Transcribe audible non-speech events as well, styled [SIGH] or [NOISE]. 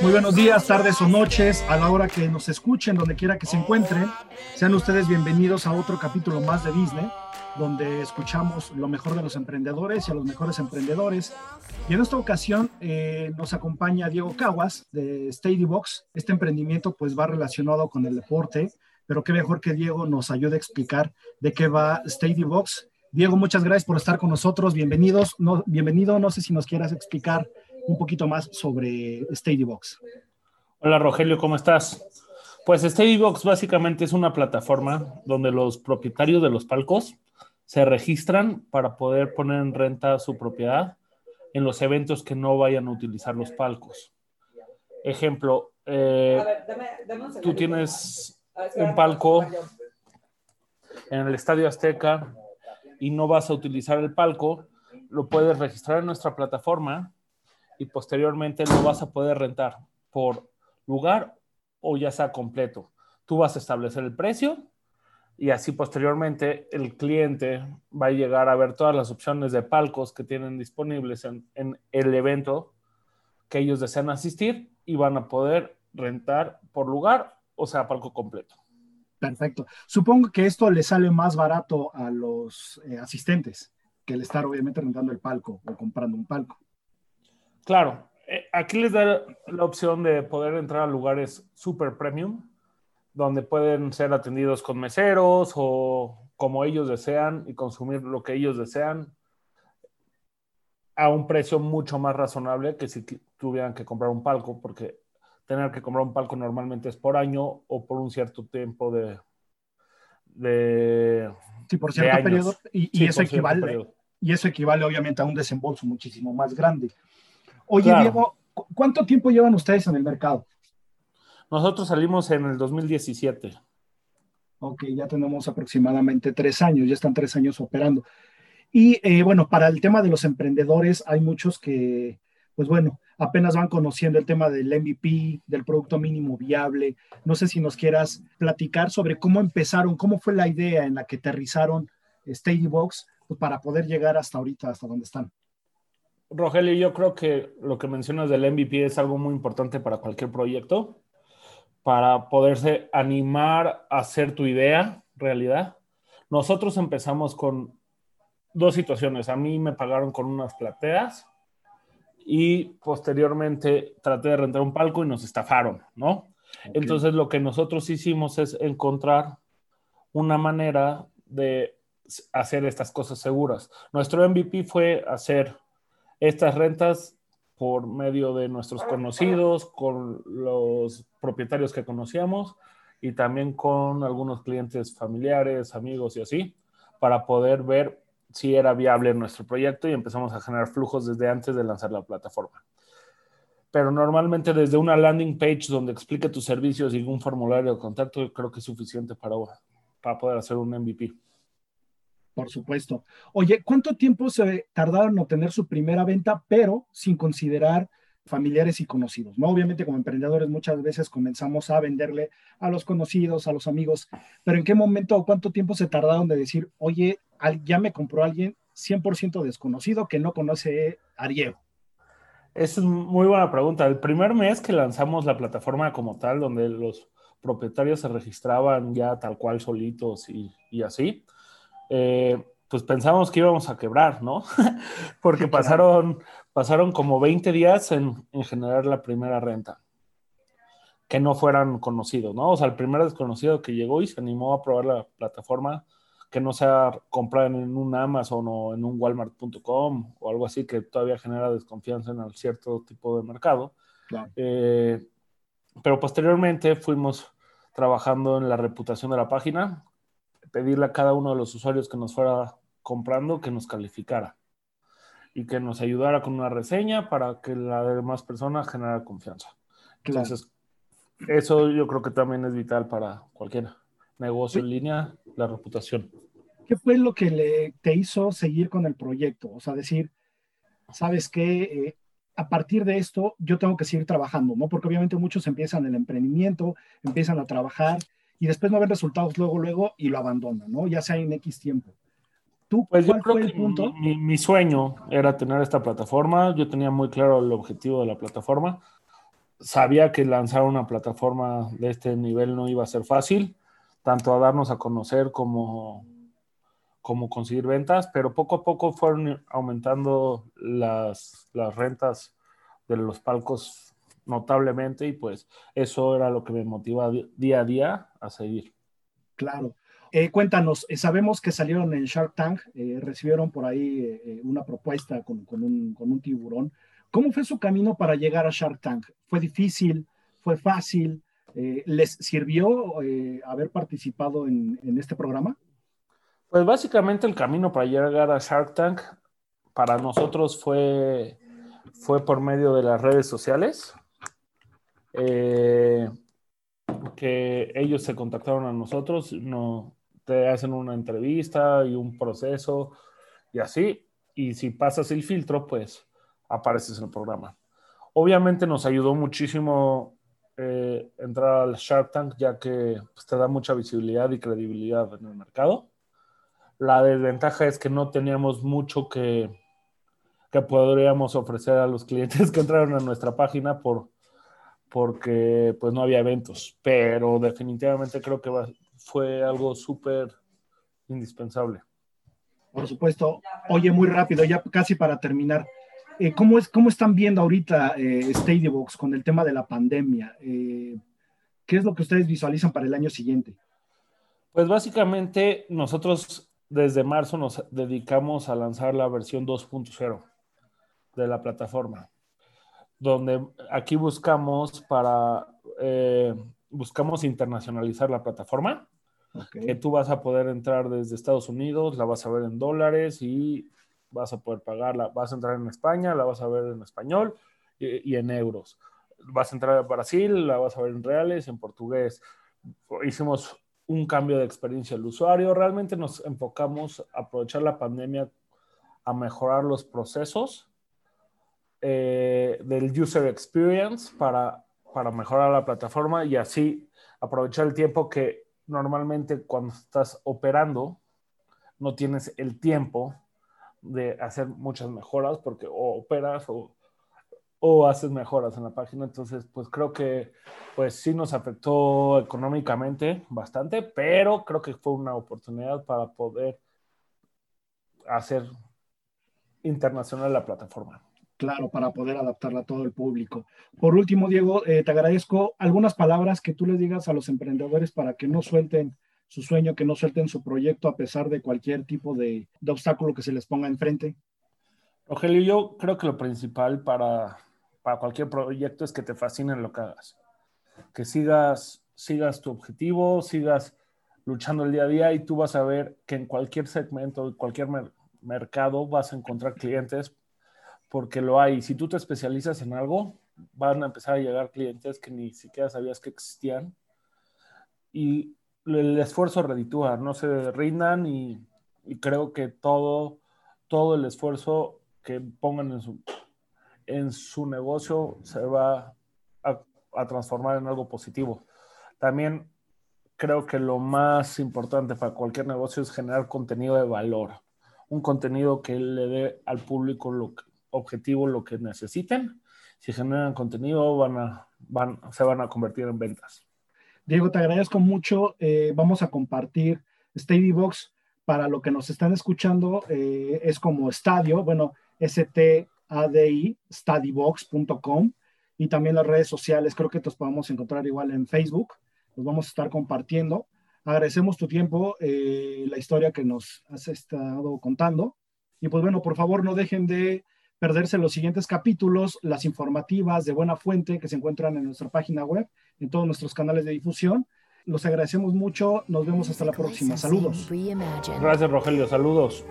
Muy buenos días, tardes o noches, a la hora que nos escuchen, donde quiera que se encuentren. Sean ustedes bienvenidos a otro capítulo más de Disney, donde escuchamos lo mejor de los emprendedores y a los mejores emprendedores. Y en esta ocasión eh, nos acompaña Diego Caguas de Box. Este emprendimiento pues va relacionado con el deporte, pero qué mejor que Diego nos ayude a explicar de qué va Box. Diego, muchas gracias por estar con nosotros. Bienvenidos. No, bienvenido. No sé si nos quieras explicar un poquito más sobre Box. Hola Rogelio, ¿cómo estás? Pues Box básicamente es una plataforma donde los propietarios de los palcos se registran para poder poner en renta su propiedad en los eventos que no vayan a utilizar los palcos. Ejemplo, eh, tú tienes un palco en el Estadio Azteca y no vas a utilizar el palco, lo puedes registrar en nuestra plataforma y posteriormente lo vas a poder rentar por lugar o ya sea completo. Tú vas a establecer el precio y así posteriormente el cliente va a llegar a ver todas las opciones de palcos que tienen disponibles en, el evento que ellos desean asistir y van a poder rentar por lugar o sea palco completo. Perfecto. Supongo que esto le sale más barato a los eh, asistentes que el estar obviamente rentando el palco o comprando un palco. Claro, eh, aquí les da la opción de poder entrar a lugares super premium, donde pueden ser atendidos con meseros o como ellos desean y consumir lo que ellos desean a un precio mucho más razonable que si tuvieran que comprar un palco, porque tener que comprar un palco normalmente es por año o por un cierto tiempo de... de sí, por cierto periodo. Y, eso equivale, y eso equivale obviamente a un desembolso muchísimo más grande. Oye, Diego, ¿cuánto tiempo llevan ustedes en el mercado? Nosotros salimos en el 2017. Ok, ya tenemos aproximadamente tres años, ya están tres años operando. Y eh, bueno, para el tema de los emprendedores, hay muchos que, pues bueno, apenas van conociendo el tema del MVP, del producto mínimo viable. No sé si nos quieras platicar sobre cómo empezaron, cómo fue la idea en la que aterrizaron Box pues, para poder llegar hasta ahorita, hasta donde están. Rogelio, yo creo que lo que mencionas del MVP es algo muy importante para cualquier proyecto, para poderse animar a hacer tu idea realidad. Nosotros empezamos con dos situaciones. A mí me pagaron con unas plateas y posteriormente traté de rentar un palco y nos estafaron, ¿no? Entonces lo que nosotros hicimos es encontrar una manera de hacer estas cosas seguras. Nuestro MVP fue hacer estas rentas por medio de nuestros conocidos, con los propietarios que conocíamos y también con algunos clientes familiares, amigos y así, para poder ver si era viable nuestro proyecto y empezamos a generar flujos desde antes de lanzar la plataforma. Pero normalmente desde una landing page donde explique tus servicios y un formulario de contacto, creo que es suficiente para, para poder hacer un MVP. Por supuesto. Oye, ¿cuánto tiempo se tardaron en obtener su primera venta, pero sin considerar familiares y conocidos? ¿no? Obviamente como emprendedores muchas veces comenzamos a venderle a los conocidos, a los amigos, pero ¿en qué momento o cuánto tiempo se tardaron de decir, oye, ya me compró alguien 100% desconocido que no conoce a Diego? Esa es muy buena pregunta. El primer mes que lanzamos la plataforma como tal, donde los propietarios se registraban ya tal cual solitos y, y así, eh, pues pensamos que íbamos a quebrar, ¿no? [LAUGHS] Porque pasaron, pasaron como 20 días en, generar la primera renta, que no fueran conocidos, ¿no? O sea, el primer desconocido que llegó y se animó a probar la plataforma, que no sea comprar en un Amazon o en un Walmart.com o algo así, que todavía genera desconfianza en el cierto tipo de mercado. Eh, pero posteriormente fuimos trabajando en la reputación de la página, pedirle a cada uno de los usuarios que nos fuera comprando que nos calificara y que nos ayudara con una reseña para que la demás personas generara confianza. Entonces, eso yo creo que también es vital para cualquier negocio en línea, la reputación. ¿Qué fue lo que le, te hizo seguir con el proyecto? O sea, decir, ¿sabes qué? Eh, a partir de esto yo tengo que seguir trabajando, ¿no? Porque obviamente muchos empiezan el emprendimiento, empiezan a trabajar y después no ven resultados luego, luego y lo abandonan, ¿no? Ya sea en X tiempo. ¿Tú pues cuál fue el punto? Mi, mi, sueño era tener esta plataforma, yo tenía muy claro el objetivo de la plataforma, sabía que lanzar una plataforma de este nivel no iba a ser fácil, tanto a darnos a conocer como, como conseguir ventas, pero poco a poco fueron aumentando las, las rentas de los palcos notablemente y pues eso era lo que me motiva día a día a seguir. Claro. Eh, cuéntanos, eh, sabemos que salieron en Shark Tank, eh, recibieron por ahí una propuesta con, un, tiburón. ¿Cómo fue su camino para llegar a Shark Tank? ¿Fue difícil? ¿Fue fácil? ¿Les sirvió haber participado en, este programa? Pues básicamente el camino para llegar a Shark Tank para nosotros fue, fue por medio de las redes sociales. que ellos se contactaron a nosotros, no, te hacen una entrevista y un proceso y así. Y si pasas el filtro, pues apareces en el programa. Obviamente nos ayudó muchísimo eh, entrar al Shark Tank, ya que pues, te da mucha visibilidad y credibilidad en el mercado. La desventaja es que no teníamos mucho que, que podríamos ofrecer a los clientes [LAUGHS] que entraron a nuestra página por, porque pues no había eventos, pero definitivamente creo que va, fue algo súper indispensable. Por supuesto. Oye, muy rápido, ya casi para terminar. Eh, ¿cómo, es, ¿Cómo están viendo ahorita eh, con el tema de la pandemia? Eh, ¿Qué es lo que ustedes visualizan para el año siguiente? Pues básicamente nosotros desde marzo nos dedicamos a lanzar la versión 2.0 de la plataforma, donde aquí buscamos para eh, buscamos internacionalizar la plataforma que tú vas a poder entrar desde Estados Unidos, la vas a ver en dólares y vas a poder pagarla. Vas a entrar en España, la vas a ver en español y, en euros. Vas a entrar a Brasil, la vas a ver en reales, en portugués. Hicimos un cambio de experiencia del usuario. Realmente nos enfocamos a aprovechar la pandemia a mejorar los procesos eh, del user experience para, para mejorar la plataforma y así aprovechar el tiempo que normalmente cuando estás operando no tienes el tiempo de hacer muchas mejoras porque o operas o, haces mejoras en la página. Entonces, pues creo que pues sí nos afectó económicamente bastante, pero creo que fue una oportunidad para poder hacer internacional la plataforma claro, para poder adaptarla a todo el público. Por último, Diego, eh, te agradezco algunas palabras que tú les digas a los emprendedores para que no suelten su sueño, que no suelten su proyecto a pesar de cualquier tipo de, obstáculo que se les ponga enfrente. Rogelio, yo creo que lo principal para, para cualquier proyecto es que te fascine lo que hagas, que sigas, sigas tu objetivo, sigas luchando el día a día y tú vas a ver que en cualquier segmento, en cualquier mercado vas a encontrar clientes porque lo hay. Si tú te especializas en algo, van a empezar a llegar clientes que ni siquiera sabías que existían. Y el esfuerzo reditúa, no se rindan y, creo que todo, todo el esfuerzo que pongan en su, en su negocio se va a, a transformar en algo positivo. También creo que lo más importante para cualquier negocio es generar contenido de valor, un contenido que le dé al público lo que, objetivo lo que necesiten. Si generan contenido, van a, van, se van a convertir en ventas. Diego, te agradezco mucho. Eh, vamos a compartir Box para lo que nos están escuchando. Eh, es como estadio, bueno, S-T-A-D-I, studybox.com y también las redes sociales. Creo que los podemos encontrar igual en Facebook. Los vamos a estar compartiendo. Agradecemos tu tiempo, eh, la historia que nos has estado contando. Y pues bueno, por favor, no dejen de perderse los siguientes capítulos, las informativas de buena fuente que se encuentran en nuestra página web, en todos nuestros canales de difusión. Los agradecemos mucho, nos vemos hasta la próxima. Saludos. Gracias Rogelio, saludos.